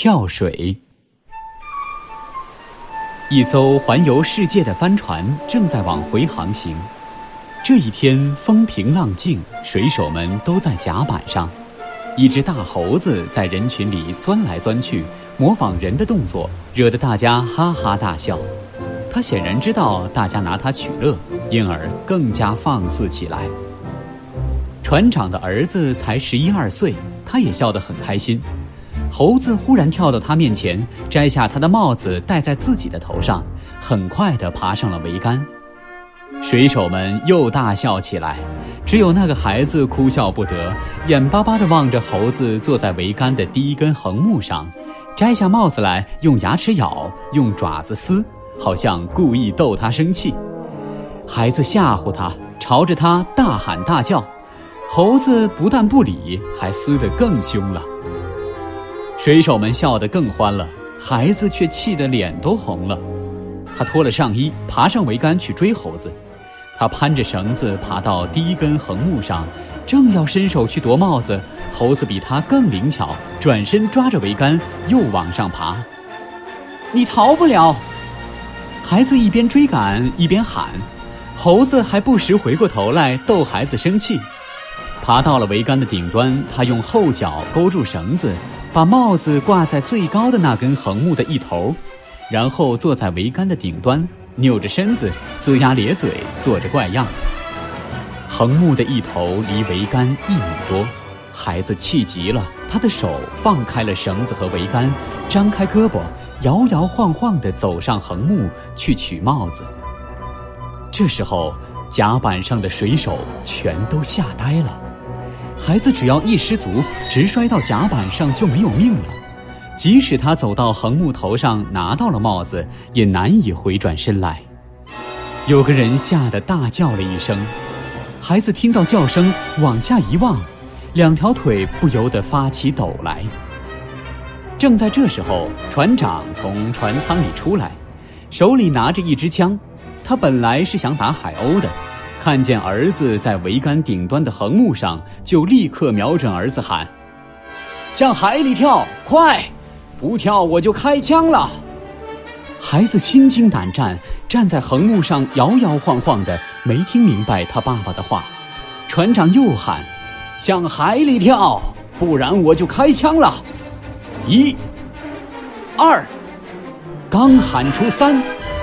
跳水。一艘环游世界的帆船正在往回航行。这一天风平浪静，水手们都在甲板上。一只大猴子在人群里钻来钻去，模仿人的动作，惹得大家哈哈大笑。他显然知道大家拿他取乐，因而更加放肆起来。船长的儿子才十一二岁，他也笑得很开心。猴子忽然跳到他面前，摘下他的帽子戴在自己的头上，很快地爬上了桅杆。水手们又大笑起来，只有那个孩子哭笑不得，眼巴巴地望着猴子坐在桅杆的第一根横木上，摘下帽子来，用牙齿咬，用爪子撕，好像故意逗他生气。孩子吓唬他，朝着他大喊大叫，猴子不但不理，还撕得更凶了。水手们笑得更欢了，孩子却气得脸都红了。他脱了上衣，爬上桅杆去追猴子。他攀着绳子爬到第一根横木上，正要伸手去夺帽子，猴子比他更灵巧，转身抓着桅杆又往上爬。你逃不了！孩子一边追赶一边喊，猴子还不时回过头来逗孩子生气。爬到了桅杆的顶端，他用后脚勾住绳子，把帽子挂在最高的那根横木的一头，然后坐在桅杆的顶端。扭着身子，龇牙咧嘴，做着怪样。横木的一头离桅杆一米多，孩子气急了，他的手放开了绳子和桅杆，张开胳膊，摇摇晃晃地走上横木去取帽子。这时候，甲板上的水手全都吓呆了。孩子只要一失足，直摔到甲板上就没有命了。即使他走到横木头上拿到了帽子，也难以回转身来。有个人吓得大叫了一声，孩子听到叫声往下一望，两条腿不由得发起抖来。正在这时候，船长从船舱里出来，手里拿着一支枪。他本来是想打海鸥的，看见儿子在桅杆顶端的横木上，就立刻瞄准儿子喊：“向海里跳，快！”不跳我就开枪了！孩子心惊胆战，站在横木上摇摇晃晃的，没听明白他爸爸的话。船长又喊：“向海里跳，不然我就开枪了！”一、二，刚喊出三，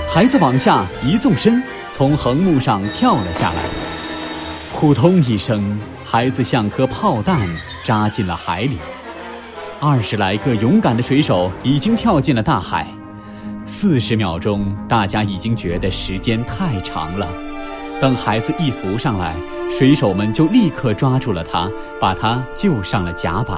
孩子往下一纵身，从横木上跳了下来。扑通一声，孩子像颗炮弹扎进了海里。二十来个勇敢的水手已经跳进了大海，四十秒钟，大家已经觉得时间太长了。等孩子一浮上来，水手们就立刻抓住了他，把他救上了甲板。